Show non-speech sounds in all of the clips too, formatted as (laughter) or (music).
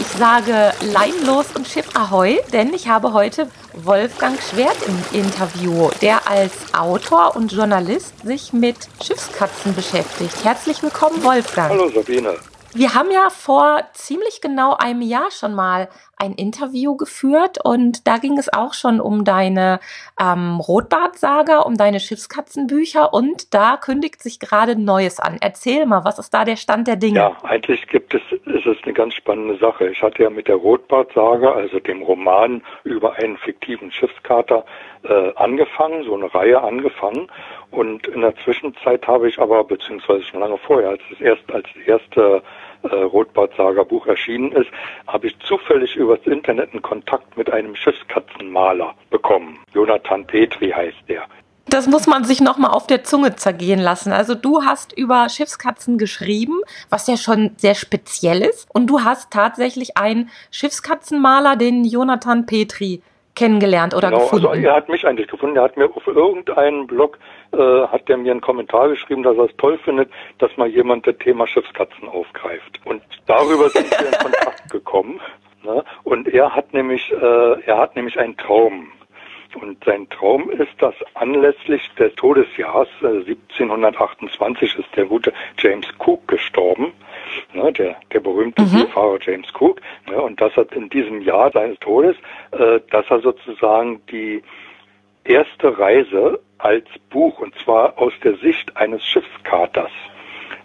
Ich sage Leinlos und Schiff Ahoi, denn ich habe heute Wolfgang Schwert im Interview, der als Autor und Journalist sich mit Schiffskatzen beschäftigt. Herzlich willkommen, Wolfgang. Hallo Sabine. Wir haben ja vor ziemlich genau einem Jahr schon mal ein Interview geführt und da ging es auch schon um deine ähm, Rotbartsaga, um deine Schiffskatzenbücher und da kündigt sich gerade Neues an. Erzähl mal, was ist da der Stand der Dinge? Ja, eigentlich gibt es, ist es eine ganz spannende Sache. Ich hatte ja mit der Rotbartsaga, also dem Roman über einen fiktiven Schiffskater, äh, angefangen, so eine Reihe angefangen. Und in der Zwischenzeit habe ich aber, beziehungsweise schon lange vorher, als das erste, als das erste äh, Rotbart-Saga-Buch erschienen ist, habe ich zufällig übers Internet einen Kontakt mit einem Schiffskatzenmaler bekommen. Jonathan Petri heißt der. Das muss man sich nochmal auf der Zunge zergehen lassen. Also du hast über Schiffskatzen geschrieben, was ja schon sehr speziell ist. Und du hast tatsächlich einen Schiffskatzenmaler, den Jonathan Petri, kennengelernt oder genau, gefunden. Also er hat mich eigentlich gefunden. Er hat mir auf irgendeinem Blog äh, hat er mir einen Kommentar geschrieben, dass er es toll findet, dass mal jemand das Thema Schiffskatzen aufgreift. Und darüber sind wir in Kontakt (laughs) gekommen. Ne? Und er hat nämlich, äh, er hat nämlich einen Traum. Und sein Traum ist, dass anlässlich des Todesjahrs äh, 1728 ist der gute James Cook gestorben, ne, der, der berühmte Mhm. Fahrer James Cook. Ne, und dass er in diesem Jahr seines Todes, äh, dass er sozusagen die erste Reise als Buch, und zwar aus der Sicht eines Schiffskaters,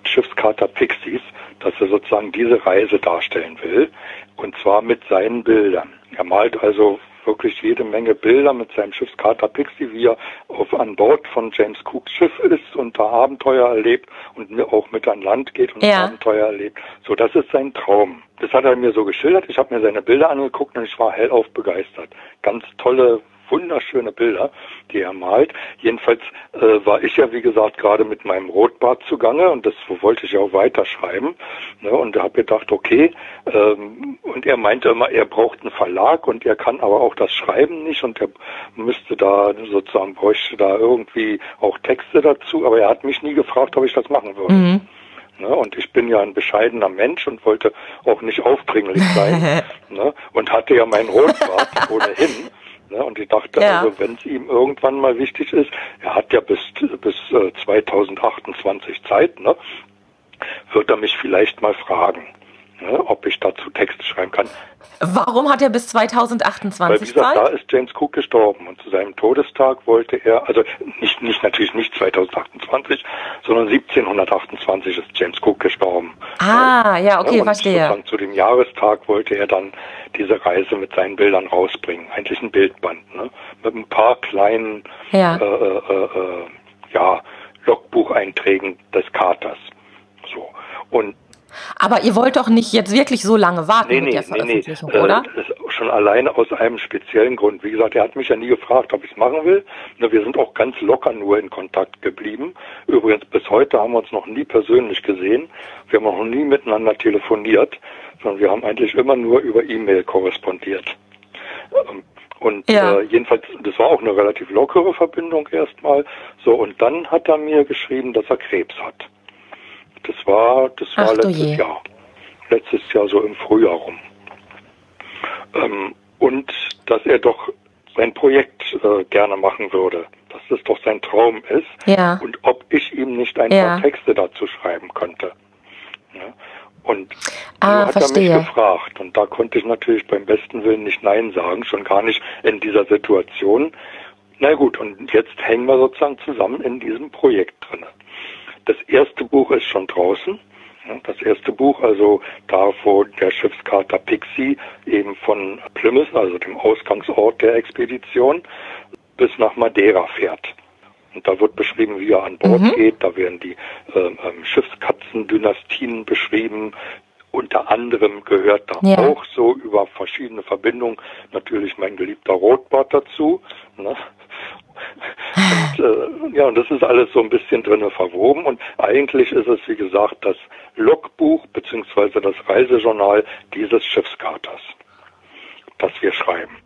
Schiffskater Pixies, dass er sozusagen diese Reise darstellen will, und zwar mit seinen Bildern. Er malt also wirklich jede Menge Bilder mit seinem Schiffskater Pixie, wie er auf, an Bord von James Cooks Schiff ist und da Abenteuer erlebt und mir auch mit an Land geht und Ja. Abenteuer erlebt. So, das ist sein Traum. Das hat er mir so geschildert. Ich habe mir seine Bilder angeguckt und ich war hellauf begeistert. Ganz tolle, wunderschöne Bilder, die er malt. Jedenfalls äh, war ich ja, wie gesagt, gerade mit meinem Rotbart zugange und das wollte ich auch weiterschreiben. Ne, und da habe gedacht, okay, ähm, und er meinte immer, er braucht einen Verlag und er kann aber auch das Schreiben nicht und er müsste da sozusagen, bräuchte da irgendwie auch Texte dazu, aber er hat mich nie gefragt, ob ich das machen würde. Mhm. Ne? Und ich bin ja ein bescheidener Mensch und wollte auch nicht aufdringlich sein. (laughs) ne? Und hatte ja meinen Rotbart (laughs) ohnehin. Ne? Und ich dachte, Ja. also wenn es ihm irgendwann mal wichtig ist, er hat ja bis, bis äh, 2028 Zeit, ne? wird er mich vielleicht mal fragen, ne? ob ich dazu Texte schreiben kann. Warum hat er bis Weil, wie 2028 gesagt, da Zeit? ist James Cook gestorben und zu seinem Todestag wollte er, also nicht, nicht natürlich nicht 2028, sondern 1728 ist James Cook gestorben. Ah, ja, okay, und verstehe. sozusagen Zu dem Jahrestag wollte er dann diese Reise mit seinen Bildern rausbringen. Eigentlich ein Bildband, ne? Mit ein paar kleinen Ja. äh, äh, äh, ja, Logbucheinträgen des Katers. So. Und Aber ihr wollt doch nicht jetzt wirklich so lange warten Nee, mit nee, der nee, nee. Veröffentlichung, Äh, oder? Das ist schon alleine aus einem speziellen Grund. Wie gesagt, er hat mich ja nie gefragt, ob ich es machen will. Wir sind auch ganz locker nur in Kontakt geblieben. Übrigens, bis heute haben wir uns noch nie persönlich gesehen. Wir haben auch noch nie miteinander telefoniert, sondern wir haben eigentlich immer nur über E-Mail korrespondiert. Ähm, Und Ja. äh, jedenfalls, das war auch eine relativ lockere Verbindung erstmal. So, und dann hat er mir geschrieben, dass er Krebs hat. Das war, das war Ach letztes je. Jahr. Letztes Jahr so im Frühjahr rum. Ähm, und dass er doch sein Projekt äh, gerne machen würde, dass das doch sein Traum ist Ja. und ob ich ihm nicht ein Ja. paar Texte dazu schreiben könnte. Ja. Und Ah, so hat verstehe. er mich gefragt und da konnte ich natürlich beim besten Willen nicht Nein sagen, schon gar nicht in dieser Situation. Na gut, und jetzt hängen wir sozusagen zusammen in diesem Projekt drin. Das erste Buch ist schon draußen. Das erste Buch, also da, wo der Schiffskater Pixie eben von Plymouth, also dem Ausgangsort der Expedition, bis nach Madeira fährt. Und da wird beschrieben, wie er an Bord Mhm. geht. Da werden die ähm, Schiffskatzendynastien beschrieben. Unter anderem gehört da Ja. auch so über über verschiedene Verbindungen natürlich mein geliebter Rotbart dazu. Ne? Und, äh, ja, und das ist alles so ein bisschen drinne verwoben. Und eigentlich ist es, wie gesagt, das Logbuch beziehungsweise das Reisejournal dieses Schiffskaters, das wir schreiben.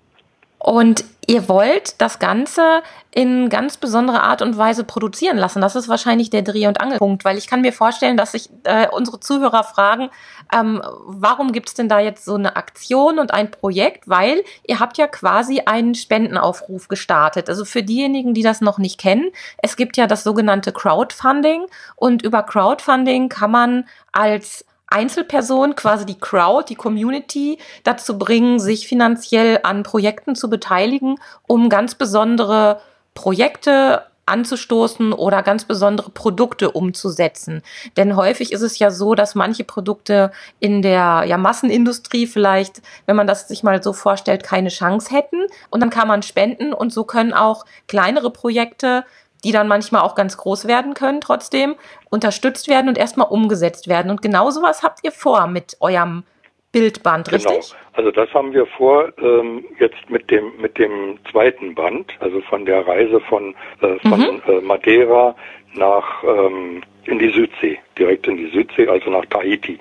Und ihr wollt das Ganze in ganz besondere Art und Weise produzieren lassen. Das ist wahrscheinlich der Dreh- und Angelpunkt, weil ich kann mir vorstellen, dass sich äh, unsere Zuhörer fragen, ähm, warum gibt es denn da jetzt so eine Aktion und ein Projekt? Weil ihr habt ja quasi einen Spendenaufruf gestartet. Also für diejenigen, die das noch nicht kennen, es gibt ja das sogenannte Crowdfunding und über Crowdfunding kann man als Einzelpersonen, quasi die Crowd, die Community dazu bringen, sich finanziell an Projekten zu beteiligen, um ganz besondere Projekte anzustoßen oder ganz besondere Produkte umzusetzen. Denn häufig ist es ja so, dass manche Produkte in der ja, Massenindustrie vielleicht, wenn man das sich mal so vorstellt, keine Chance hätten. Und dann kann man spenden und so können auch kleinere Projekte die dann manchmal auch ganz groß werden können, trotzdem unterstützt werden und erstmal umgesetzt werden. Und genau sowas habt ihr vor mit eurem Bildband, genau. richtig? Also das haben wir vor ähm, jetzt mit dem mit dem zweiten Band, also von der Reise von äh, von mhm. äh, Madeira nach ähm, in die Südsee, direkt in die Südsee, also nach Tahiti.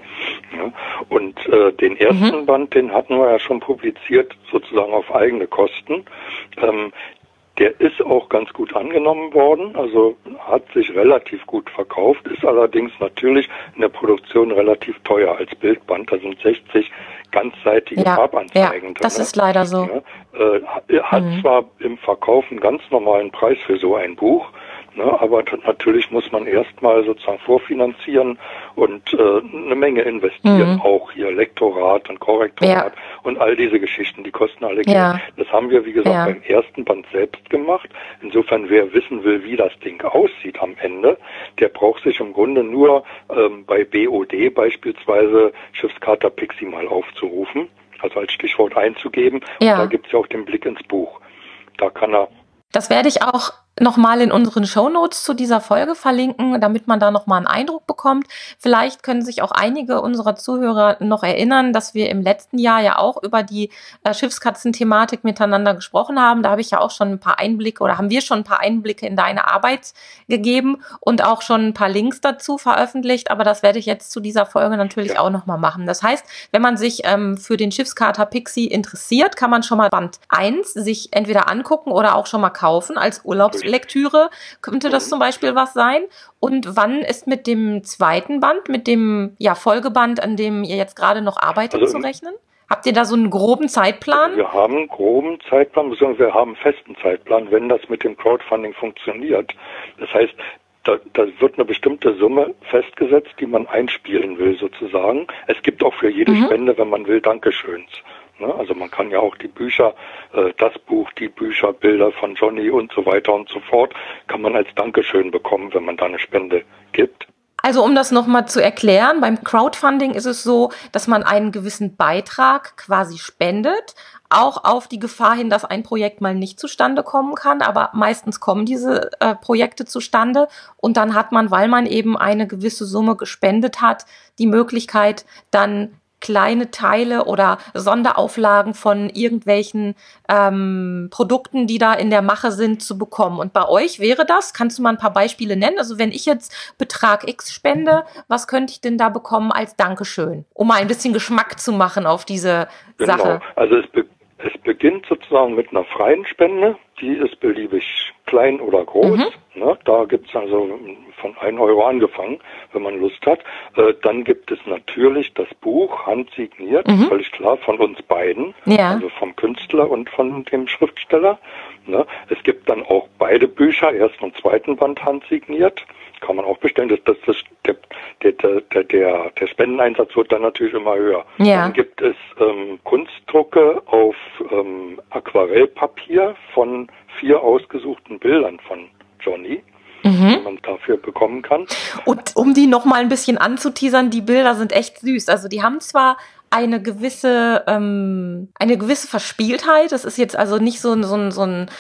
Ja. Und äh, den ersten mhm. Band, den hatten wir ja schon publiziert, sozusagen auf eigene Kosten. Ähm, der ist auch ganz gut angenommen worden, also hat sich relativ gut verkauft, ist allerdings natürlich in der Produktion relativ teuer als Bildband. Da sind 60 ganzseitige ja, Farbanzeigen ja, Das ist leider so. Ja, äh, hat mhm. zwar im Verkauf einen ganz normalen Preis für so ein Buch, Ne? Aber natürlich muss man erstmal sozusagen vorfinanzieren und äh, eine Menge investieren, mhm. auch hier Lektorat und Korrektorat ja. und all diese Geschichten, die kosten alle Geld. Ja. Das haben wir, wie gesagt, ja. beim ersten Band selbst gemacht. Insofern, wer wissen will, wie das Ding aussieht am Ende, der braucht sich im Grunde nur ähm, bei BOD beispielsweise Schiffskater Pixie mal aufzurufen, also als Stichwort einzugeben. Und da gibt's ja auch den Blick ins Buch. Da kann er das werde ich auch nochmal in unseren Shownotes zu dieser Folge verlinken, damit man da nochmal einen Eindruck bekommt. Vielleicht können sich auch einige unserer Zuhörer noch erinnern, dass wir im letzten Jahr ja auch über die äh, Schiffskatzen-Thematik miteinander gesprochen haben. Da habe ich ja auch schon ein paar Einblicke oder haben wir schon ein paar Einblicke in deine Arbeit gegeben und auch schon ein paar Links dazu veröffentlicht. Aber das werde ich jetzt zu dieser Folge natürlich ja. auch nochmal machen. Das heißt, wenn man sich ähm, für den Schiffskater Pixie interessiert, kann man schon mal Band 1 sich entweder angucken oder auch schon mal kaufen als Urlaubs Lektüre könnte das zum Beispiel was sein. Und wann ist mit dem zweiten Band, mit dem ja, Folgeband, an dem ihr jetzt gerade noch arbeitet, also, zu rechnen? Habt ihr da so einen groben Zeitplan? Wir haben einen groben Zeitplan, beziehungsweise wir haben einen festen Zeitplan, wenn das mit dem Crowdfunding funktioniert. Das heißt, da, da wird eine bestimmte Summe festgesetzt, die man einspielen will sozusagen. Es gibt auch für jede mhm. Spende, wenn man will, Dankeschöns. Ne? Also man kann ja auch die Bücher, äh, das Buch, die Bücher, Bilder von Johnny und so weiter und so fort, kann man als Dankeschön bekommen, wenn man da eine Spende gibt. Also um das nochmal zu erklären, beim Crowdfunding ist es so, dass man einen gewissen Beitrag quasi spendet, auch auf die Gefahr hin, dass ein Projekt mal nicht zustande kommen kann, aber meistens kommen diese äh, Projekte zustande und dann hat man, weil man eben eine gewisse Summe gespendet hat, die Möglichkeit, dann kleine Teile oder Sonderauflagen von irgendwelchen ähm, Produkten, die da in der Mache sind, zu bekommen. Und bei euch wäre das, kannst du mal ein paar Beispiele nennen? Also wenn ich jetzt Betrag X spende, was könnte ich denn da bekommen als Dankeschön, um mal ein bisschen Geschmack zu machen auf diese genau. Sache? Also es, be es beginnt sozusagen mit einer freien Spende, die ist beliebig klein oder groß. Mhm. Ne? Da gibt's also von 1 Euro angefangen, wenn man Lust hat. Äh, dann gibt es natürlich das Buch, handsigniert, mhm. völlig klar, von uns beiden, ja. also vom Künstler und von dem Schriftsteller. Ne? Es gibt dann auch beide Bücher, ersten und zweiten Band handsigniert kann man auch bestellen. Das, das, das, der, der, der, der, der Spendeneinsatz wird dann natürlich immer höher. Ja. Dann gibt es ähm, Kunstdrucke auf ähm, Aquarellpapier von vier ausgesuchten Bildern von Johnny. Mhm. die man dafür bekommen kann. Und um die noch mal ein bisschen anzuteasern, die Bilder sind echt süß. Also die haben zwar eine gewisse ähm, eine gewisse Verspieltheit. Das ist jetzt also nicht so, so, so ein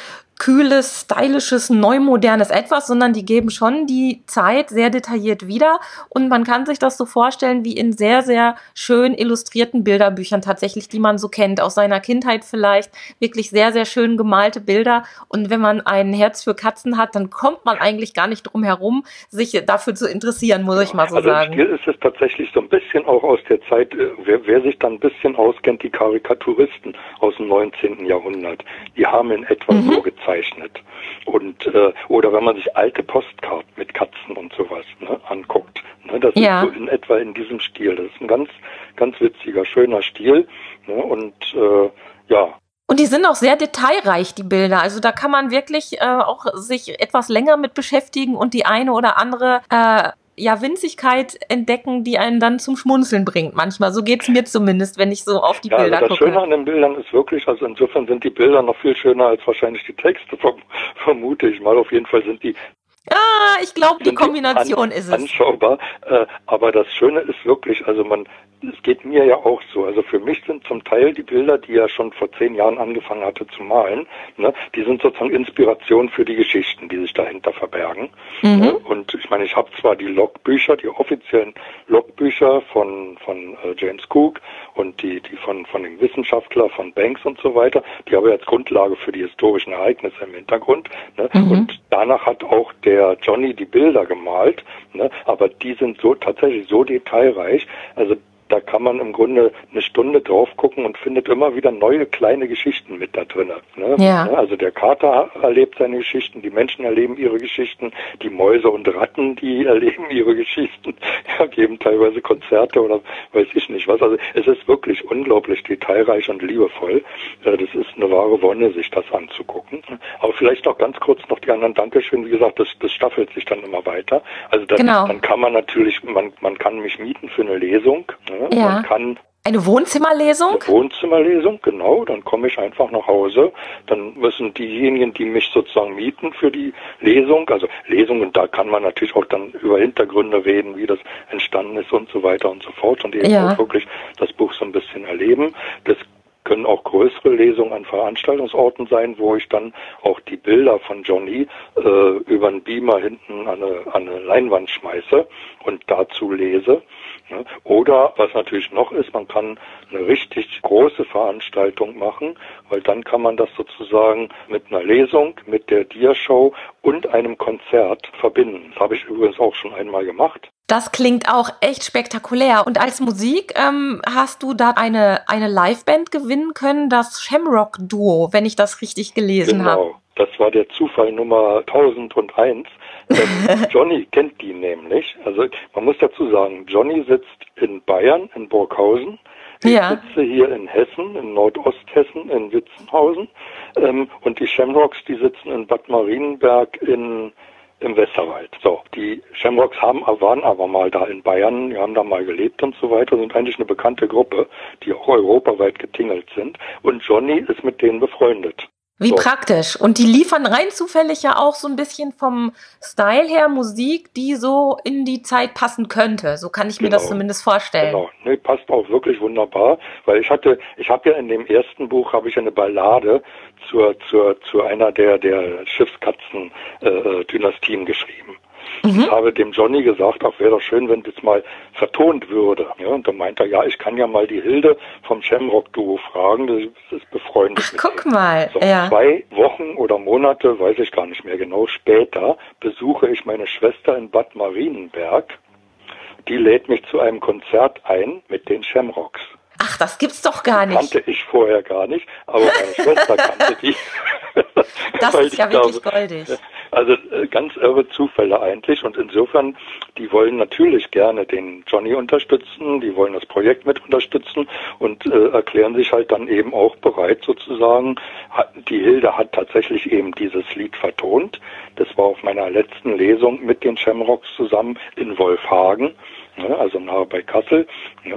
kühles, stylisches, neumodernes Etwas, sondern die geben schon die Zeit sehr detailliert wieder. Und man kann sich das so vorstellen wie in sehr, sehr schön illustrierten Bilderbüchern tatsächlich, die man so kennt, aus seiner Kindheit vielleicht. Wirklich sehr, sehr schön gemalte Bilder. Und wenn man ein Herz für Katzen hat, dann kommt man eigentlich gar nicht drum herum, sich dafür zu interessieren, muss ich mal so also sagen. Hier ist es tatsächlich so ein bisschen auch aus der Zeit, äh, wer, wer sich dann ein bisschen auskennt, die Karikaturisten aus dem 19. Jahrhundert, die haben in etwa mhm. so gezeichnet. Und äh, oder wenn man sich alte Postkarten mit Katzen und sowas ne, anguckt, ne, das ja. ist so in etwa in diesem Stil. Das ist ein ganz, ganz witziger, schöner Stil. Ne, und äh, ja, und die sind auch sehr detailreich, die Bilder. Also da kann man wirklich äh, auch sich etwas länger mit beschäftigen und die eine oder andere äh, ja, Winzigkeit entdecken, die einen dann zum Schmunzeln bringt. Manchmal, so geht's mir zumindest, wenn ich so auf die ja, Bilder also das gucke. Das Schöne an den Bildern ist wirklich, also insofern sind die Bilder noch viel schöner als wahrscheinlich die Texte, (laughs) vermute ich mal. Auf jeden Fall sind die Ah, ich glaube, die Kombination an, ist es. Anschaubar. Äh, aber das Schöne ist wirklich, also man, es geht mir ja auch so. Also für mich sind zum Teil die Bilder, die er schon vor zehn Jahren angefangen hatte zu malen, ne, die sind sozusagen Inspiration für die Geschichten, die sich dahinter verbergen. Mhm. Ne? Und ich meine, ich habe zwar die Logbücher, die offiziellen Logbücher von von äh, James Cook und die die von von dem Wissenschaftler von Banks und so weiter, die habe ich als Grundlage für die historischen Ereignisse im Hintergrund. Ne? Mhm. Und danach hat auch der Johnny die Bilder gemalt, ne? aber die sind so tatsächlich so detailreich. Also da kann man im Grunde eine Stunde drauf gucken und findet immer wieder neue kleine Geschichten mit da drin. Ne? Ja. Also der Kater erlebt seine Geschichten, die Menschen erleben ihre Geschichten, die Mäuse und Ratten, die (laughs) erleben ihre Geschichten, ja, geben teilweise Konzerte oder weiß ich nicht was. Also es ist wirklich unglaublich detailreich und liebevoll. Das ist eine wahre Wonne, sich das anzugucken. Aber vielleicht noch ganz kurz noch die anderen Dankeschön. Wie gesagt, das, das staffelt sich dann immer weiter. Also das, genau. dann kann man natürlich, man, man kann mich mieten für eine Lesung. Ne? Ja. Man kann eine Wohnzimmerlesung? Eine Wohnzimmerlesung, genau. Dann komme ich einfach nach Hause. Dann müssen diejenigen, die mich sozusagen mieten für die Lesung, also Lesungen, da kann man natürlich auch dann über Hintergründe reden, wie das entstanden ist und so weiter und so fort und eben ja. auch wirklich das Buch so ein bisschen erleben. Das können auch größere Lesungen an Veranstaltungsorten sein, wo ich dann auch die Bilder von Johnny äh, über einen Beamer hinten an eine, an eine Leinwand schmeiße und dazu lese. Ne? Oder was natürlich noch ist, man kann eine richtig große Veranstaltung machen, weil dann kann man das sozusagen mit einer Lesung, mit der Dia-Show und einem Konzert verbinden. Das habe ich übrigens auch schon einmal gemacht. Das klingt auch echt spektakulär. Und als Musik ähm, hast du da eine, eine Liveband gewinnen können, das Shamrock Duo, wenn ich das richtig gelesen habe. Genau, das war der Zufall Nummer 1001. (laughs) Johnny kennt die nämlich. Also man muss dazu sagen, Johnny sitzt in Bayern, in Burghausen. Ich ja. sitze hier in Hessen, in Nordosthessen, in Witzenhausen. Ähm, und die Shamrocks, die sitzen in Bad Marienberg in im Westerwald. So, die Shamrocks haben, waren aber mal da in Bayern, die haben da mal gelebt und so weiter, sind eigentlich eine bekannte Gruppe, die auch europaweit getingelt sind. Und Johnny ist mit denen befreundet. Wie so. praktisch. Und die liefern rein zufällig ja auch so ein bisschen vom Style her Musik, die so in die Zeit passen könnte. So kann ich mir das genau. zumindest vorstellen. Genau, nee, passt auch wirklich wunderbar, weil ich hatte, ich habe ja in dem ersten Buch habe ich eine Ballade zur zur zu einer der der Schiffskatzen äh, äh Dynastien geschrieben. Mhm. Ich habe dem Johnny gesagt, auch wäre doch schön, wenn das mal vertont würde. Ja, und dann meinte er, ja, ich kann ja mal die Hilde vom Shamrock-Duo fragen, das ist befreundet. Ach, guck dem. mal. So, ja. Zwei Wochen oder Monate, weiß ich gar nicht mehr genau, später besuche ich meine Schwester in Bad Marienberg. Die lädt mich zu einem Konzert ein mit den Shamrocks. Ach, das gibt's doch gar nicht. Kannte ich vorher gar nicht, aber meine Schwester kannte die. (laughs) das ist ja wirklich goldig. Also äh, ganz irre Zufälle eigentlich und insofern, die wollen natürlich gerne den Johnny unterstützen, die wollen das Projekt mit unterstützen und äh, erklären sich halt dann eben auch bereit sozusagen. Die Hilde hat tatsächlich eben dieses Lied vertont. Das war auf meiner letzten Lesung mit den Shamrocks zusammen in Wolfhagen, ne, also nahe bei Kassel.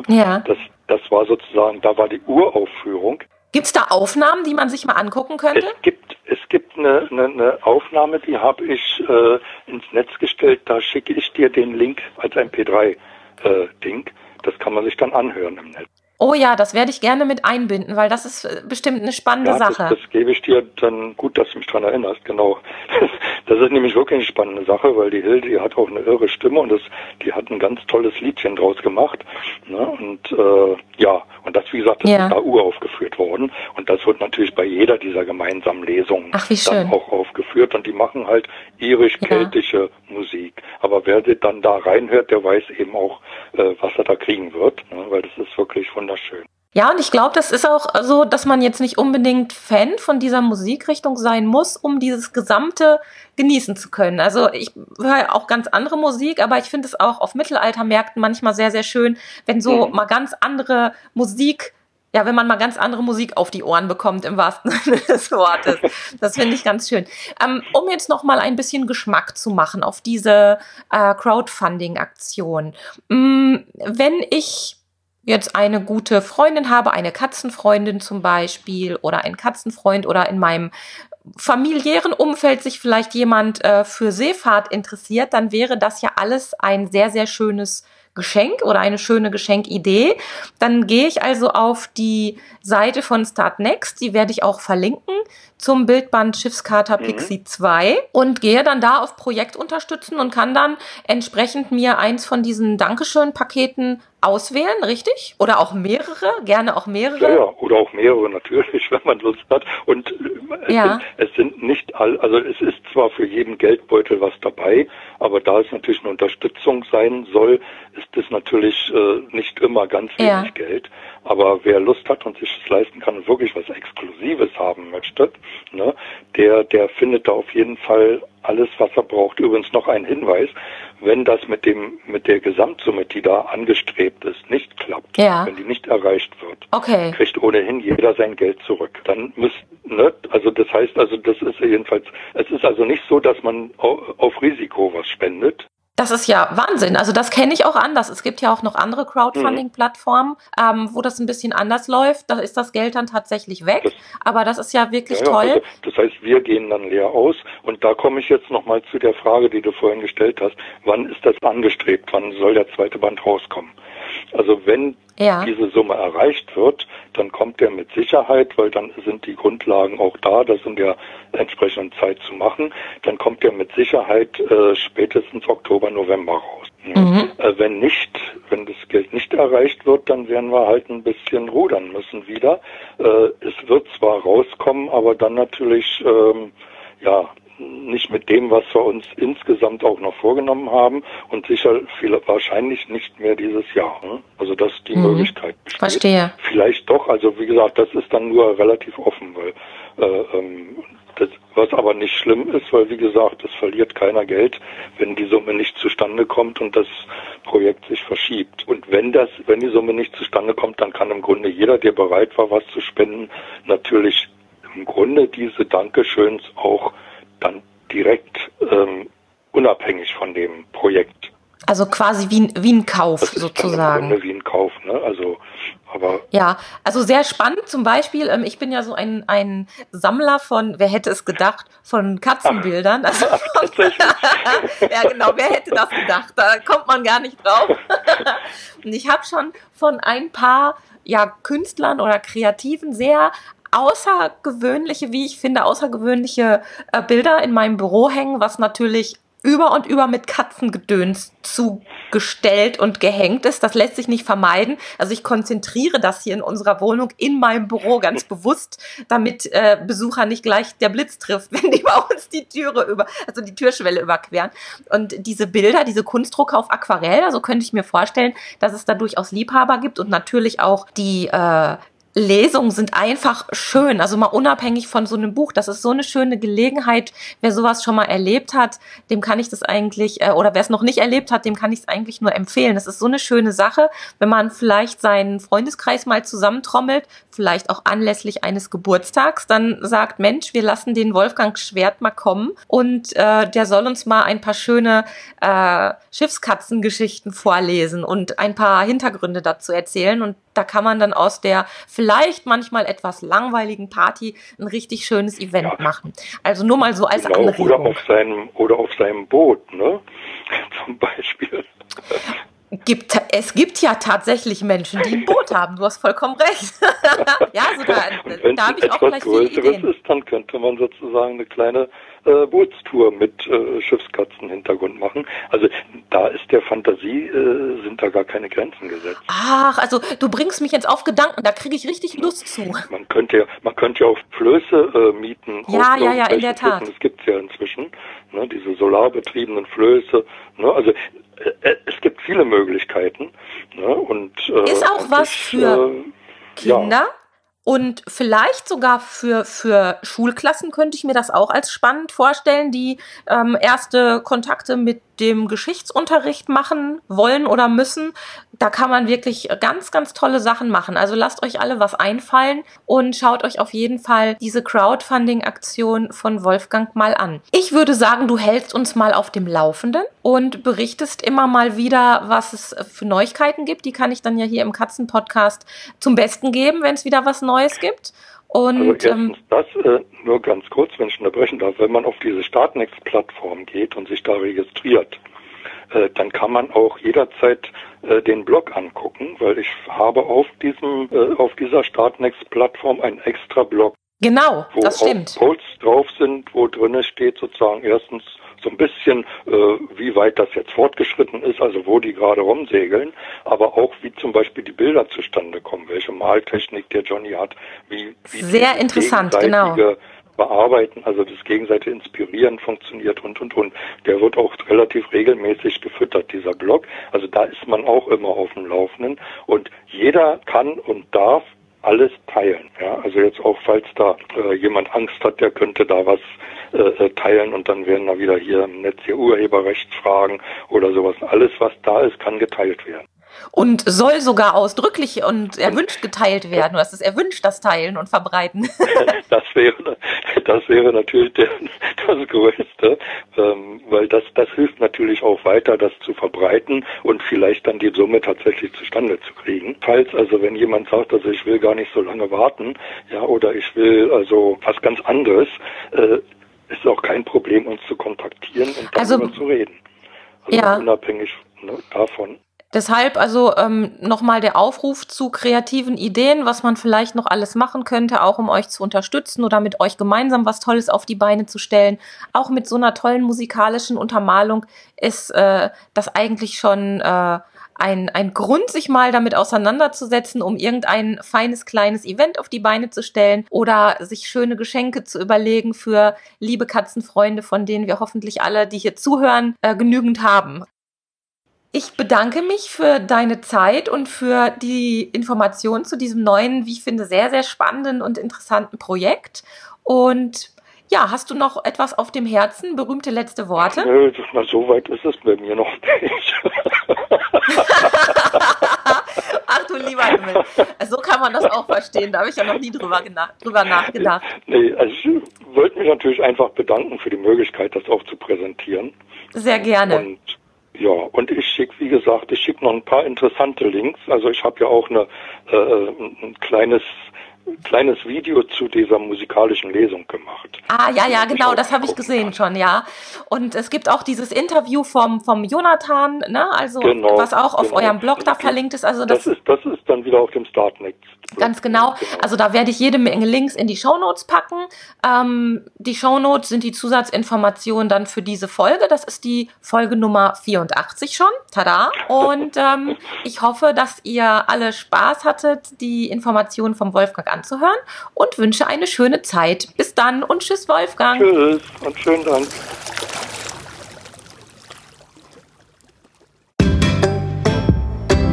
Ja. Das, das war sozusagen, da war die Uraufführung. Gibt es da Aufnahmen, die man sich mal angucken könnte? Es gibt, es gibt eine, eine, eine Aufnahme, die habe ich äh, ins Netz gestellt. Da schicke ich dir den Link als MP3-Ding. Äh, das kann man sich dann anhören im Netz. Oh ja, das werde ich gerne mit einbinden, weil das ist äh, bestimmt eine spannende ja, Sache. Das, das gebe ich dir dann gut, dass du mich daran erinnerst, genau. (laughs) Das ist nämlich wirklich eine spannende Sache, weil die Hilde, die hat auch eine irre Stimme und das, die hat ein ganz tolles Liedchen draus gemacht. Ne? Und äh, ja, und das, wie gesagt, das ja. ist da uraufgeführt worden. Und das wird natürlich bei jeder dieser gemeinsamen Lesungen Ach, dann auch aufgeführt. Und die machen halt irisch-keltische ja. Musik. Aber wer dann da reinhört, der weiß eben auch, äh, was er da kriegen wird, ne? weil das ist wirklich wunderschön. Ja, und ich glaube, das ist auch so, dass man jetzt nicht unbedingt Fan von dieser Musikrichtung sein muss, um dieses gesamte genießen zu können. Also ich höre auch ganz andere Musik, aber ich finde es auch auf Mittelaltermärkten manchmal sehr, sehr schön, wenn so mhm. mal ganz andere Musik ja, wenn man mal ganz andere Musik auf die Ohren bekommt, im wahrsten (laughs) Sinne des Wortes. Das finde ich ganz schön. Ähm, um jetzt noch mal ein bisschen Geschmack zu machen auf diese äh, Crowdfunding-Aktion. Mm, wenn ich jetzt eine gute Freundin habe, eine Katzenfreundin zum Beispiel oder einen Katzenfreund oder in meinem familiären Umfeld sich vielleicht jemand äh, für Seefahrt interessiert, dann wäre das ja alles ein sehr, sehr schönes Geschenk oder eine schöne Geschenkidee. Dann gehe ich also auf die Seite von Start Next, die werde ich auch verlinken zum Bildband Schiffskater mhm. Pixie mhm. 2 und gehe dann da auf Projekt unterstützen und kann dann entsprechend mir eins von diesen Dankeschön-Paketen auswählen, richtig? Oder auch mehrere? Gerne auch mehrere? Ja, ja, oder auch mehrere natürlich, (laughs) wenn man Lust hat. Und äh, ja. es, sind, es sind nicht all, also es ist zwar für jeden Geldbeutel was dabei, aber da es natürlich eine Unterstützung sein soll, ist es natürlich äh, nicht immer ganz wenig ja. Geld. Aber wer Lust hat und sich das leisten kann und wirklich was Exklusives haben möchte, ne, der, der findet da auf jeden Fall alles, was er braucht. Übrigens noch ein Hinweis, wenn das mit dem, mit der Gesamtsumme, die da angestrebt ist, nicht klappt, ja. wenn die nicht erreicht wird, okay. kriegt ohnehin jeder sein Geld zurück. Dann muss, ne, also das heißt also, das ist jedenfalls, es ist also nicht so, dass man auf Risiko was spendet, das ist ja Wahnsinn. Also das kenne ich auch anders. Es gibt ja auch noch andere Crowdfunding-Plattformen, ähm, wo das ein bisschen anders läuft. Da ist das Geld dann tatsächlich weg. Das, Aber das ist ja wirklich ja, toll. Also das heißt, wir gehen dann leer aus. Und da komme ich jetzt nochmal zu der Frage, die du vorhin gestellt hast. Wann ist das angestrebt? Wann soll der zweite Band rauskommen? Also wenn ja. diese Summe erreicht wird, dann kommt er mit Sicherheit, weil dann sind die Grundlagen auch da, das sind ja entsprechend Zeit zu machen, dann kommt er mit Sicherheit äh, spätestens Oktober, November raus. Mhm. Äh, wenn nicht, wenn das Geld nicht erreicht wird, dann werden wir halt ein bisschen rudern müssen wieder. Äh, es wird zwar rauskommen, aber dann natürlich ähm, ja nicht mit dem, was wir uns insgesamt auch noch vorgenommen haben und sicher viel, wahrscheinlich nicht mehr dieses Jahr. Ne? Also dass die mhm. Möglichkeit besteht. Verstehe. Vielleicht doch, also wie gesagt, das ist dann nur relativ offen, weil äh, ähm, das, was aber nicht schlimm ist, weil wie gesagt, es verliert keiner Geld, wenn die Summe nicht zustande kommt und das Projekt sich verschiebt. Und wenn das, wenn die Summe nicht zustande kommt, dann kann im Grunde jeder, der bereit war, was zu spenden, natürlich im Grunde diese Dankeschöns auch dann direkt ähm, unabhängig von dem Projekt. Also quasi wie, wie ein Kauf das sozusagen. Ist wie ein Kauf, ne? Also, aber. Ja, also sehr spannend. Zum Beispiel, ähm, ich bin ja so ein, ein Sammler von, wer hätte es gedacht, von Katzenbildern. Also von, (laughs) ja, genau, wer hätte das gedacht? Da kommt man gar nicht drauf. (laughs) Und ich habe schon von ein paar ja, Künstlern oder Kreativen sehr außergewöhnliche, wie ich finde, außergewöhnliche äh, Bilder in meinem Büro hängen, was natürlich über und über mit Katzengedöns zugestellt und gehängt ist. Das lässt sich nicht vermeiden. Also ich konzentriere das hier in unserer Wohnung in meinem Büro ganz (laughs) bewusst, damit äh, Besucher nicht gleich der Blitz trifft, wenn die bei uns die Türe über, also die Türschwelle überqueren. Und diese Bilder, diese Kunstdrucke auf Aquarell, also könnte ich mir vorstellen, dass es da durchaus Liebhaber gibt und natürlich auch die äh, Lesungen sind einfach schön, also mal unabhängig von so einem Buch. Das ist so eine schöne Gelegenheit. Wer sowas schon mal erlebt hat, dem kann ich das eigentlich, äh, oder wer es noch nicht erlebt hat, dem kann ich es eigentlich nur empfehlen. Das ist so eine schöne Sache, wenn man vielleicht seinen Freundeskreis mal zusammentrommelt, vielleicht auch anlässlich eines Geburtstags, dann sagt, Mensch, wir lassen den Wolfgang Schwert mal kommen und äh, der soll uns mal ein paar schöne äh, Schiffskatzengeschichten vorlesen und ein paar Hintergründe dazu erzählen. Und da kann man dann aus der vielleicht manchmal etwas langweiligen Party ein richtig schönes Event ja. machen. Also nur mal so als genau, Anregung. Oder auf seinem, oder auf seinem Boot, ne? (laughs) Zum Beispiel. gibt, es gibt ja tatsächlich Menschen, die ein (laughs) Boot haben. Du hast vollkommen recht. (laughs) ja, sogar, Wenn da habe ich auch gleich Größeres ist, dann könnte man sozusagen eine kleine äh, Bootstour mit äh, Schiffskatzenhintergrund machen. Also da ist der Fantasie, äh, sind da gar keine Grenzen gesetzt. Ach, also du bringst mich jetzt auf Gedanken, da kriege ich richtig Lust zu. Man könnte ja, man könnte ja auch Flöße äh, mieten. Ja, ja, ja, in der Tat. Das gibt es ja inzwischen, ne, diese solarbetriebenen Flöße. Ne, also äh, äh, es gibt viele Möglichkeiten. Ne, und, äh, ist auch was ich, für äh, Kinder? Ja. Und vielleicht sogar für, für Schulklassen könnte ich mir das auch als spannend vorstellen, die ähm, erste Kontakte mit dem Geschichtsunterricht machen wollen oder müssen. Da kann man wirklich ganz, ganz tolle Sachen machen. Also lasst euch alle was einfallen und schaut euch auf jeden Fall diese Crowdfunding-Aktion von Wolfgang mal an. Ich würde sagen, du hältst uns mal auf dem Laufenden und berichtest immer mal wieder, was es für Neuigkeiten gibt. Die kann ich dann ja hier im Katzenpodcast zum Besten geben, wenn es wieder was Neues gibt. Und, also erstens ähm, das, äh, nur ganz kurz, wenn ich unterbrechen darf, wenn man auf diese Startnext-Plattform geht und sich da registriert, äh, dann kann man auch jederzeit äh, den Blog angucken, weil ich habe auf diesem, äh, auf dieser Startnext-Plattform einen extra Blog. Genau, das stimmt. Wo Posts drauf sind, wo drin steht sozusagen erstens so ein bisschen, äh, wie weit das jetzt fortgeschritten ist, also wo die gerade rumsegeln, aber auch wie zum Beispiel die Bilder zustande kommen, welche Maltechnik der Johnny hat, wie, wie sehr interessant, genau. Bearbeiten, also das gegenseitige Inspirieren funktioniert und und und. Der wird auch relativ regelmäßig gefüttert, dieser Blog. Also da ist man auch immer auf dem Laufenden und jeder kann und darf alles teilen. Ja, also jetzt auch, falls da äh, jemand Angst hat, der könnte da was äh, äh, teilen und dann werden da wieder hier im Netz hier Urheberrechtsfragen oder sowas. Alles, was da ist, kann geteilt werden und soll sogar ausdrücklich und erwünscht geteilt werden. Du hast es erwünscht, das Teilen und Verbreiten. (laughs) das wäre, das wäre natürlich der, das Größte, ähm, weil das, das hilft natürlich auch weiter, das zu verbreiten und vielleicht dann die Summe tatsächlich zustande zu kriegen. Falls also, wenn jemand sagt, also ich will gar nicht so lange warten, ja, oder ich will also was ganz anderes, äh, ist auch kein Problem, uns zu kontaktieren und darüber also, zu reden. Also ja. unabhängig ne, davon. Deshalb also ähm, nochmal der Aufruf zu kreativen Ideen, was man vielleicht noch alles machen könnte, auch um euch zu unterstützen oder mit euch gemeinsam was Tolles auf die Beine zu stellen. Auch mit so einer tollen musikalischen Untermalung ist äh, das eigentlich schon äh, ein, ein Grund, sich mal damit auseinanderzusetzen, um irgendein feines kleines Event auf die Beine zu stellen oder sich schöne Geschenke zu überlegen für liebe Katzenfreunde, von denen wir hoffentlich alle, die hier zuhören, äh, genügend haben. Ich bedanke mich für deine Zeit und für die Informationen zu diesem neuen, wie ich finde, sehr, sehr spannenden und interessanten Projekt. Und ja, hast du noch etwas auf dem Herzen? Berühmte letzte Worte? Nö, na, so weit ist es bei mir noch nicht. (laughs) Ach du lieber Himmel. So kann man das auch verstehen. Da habe ich ja noch nie drüber, drüber nachgedacht. Nee, also ich wollte mich natürlich einfach bedanken für die Möglichkeit, das auch zu präsentieren. Sehr gerne. Und ja, und ich schicke, wie gesagt, ich schicke noch ein paar interessante Links. Also ich habe ja auch eine, äh, ein kleines kleines Video zu dieser musikalischen Lesung gemacht. Ah, ja, ja, genau, das habe ich gesehen kann. schon, ja. Und es gibt auch dieses Interview vom, vom Jonathan, ne, also genau, was auch auf genau. eurem Blog da verlinkt ist. Also das, das, ist, das ist dann wieder auf dem Startnext Ganz genau. genau. Also da werde ich jede Menge Links in die Shownotes packen. Ähm, die Shownotes sind die Zusatzinformationen dann für diese Folge. Das ist die Folge Nummer 84 schon. Tada! Und ähm, (laughs) ich hoffe, dass ihr alle Spaß hattet, die Informationen vom Wolfgang anzuhören und wünsche eine schöne Zeit. Bis dann und tschüss, Wolfgang. Tschüss und schönen Dank.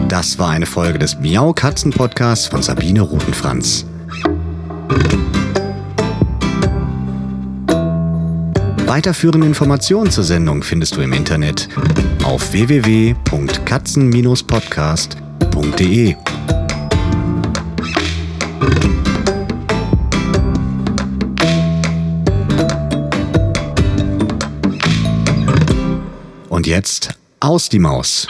Das war eine Folge des Miau Katzen Podcasts von Sabine Rutenfranz. Weiterführende Informationen zur Sendung findest du im Internet auf www.katzen-podcast.de. jetzt aus die Maus.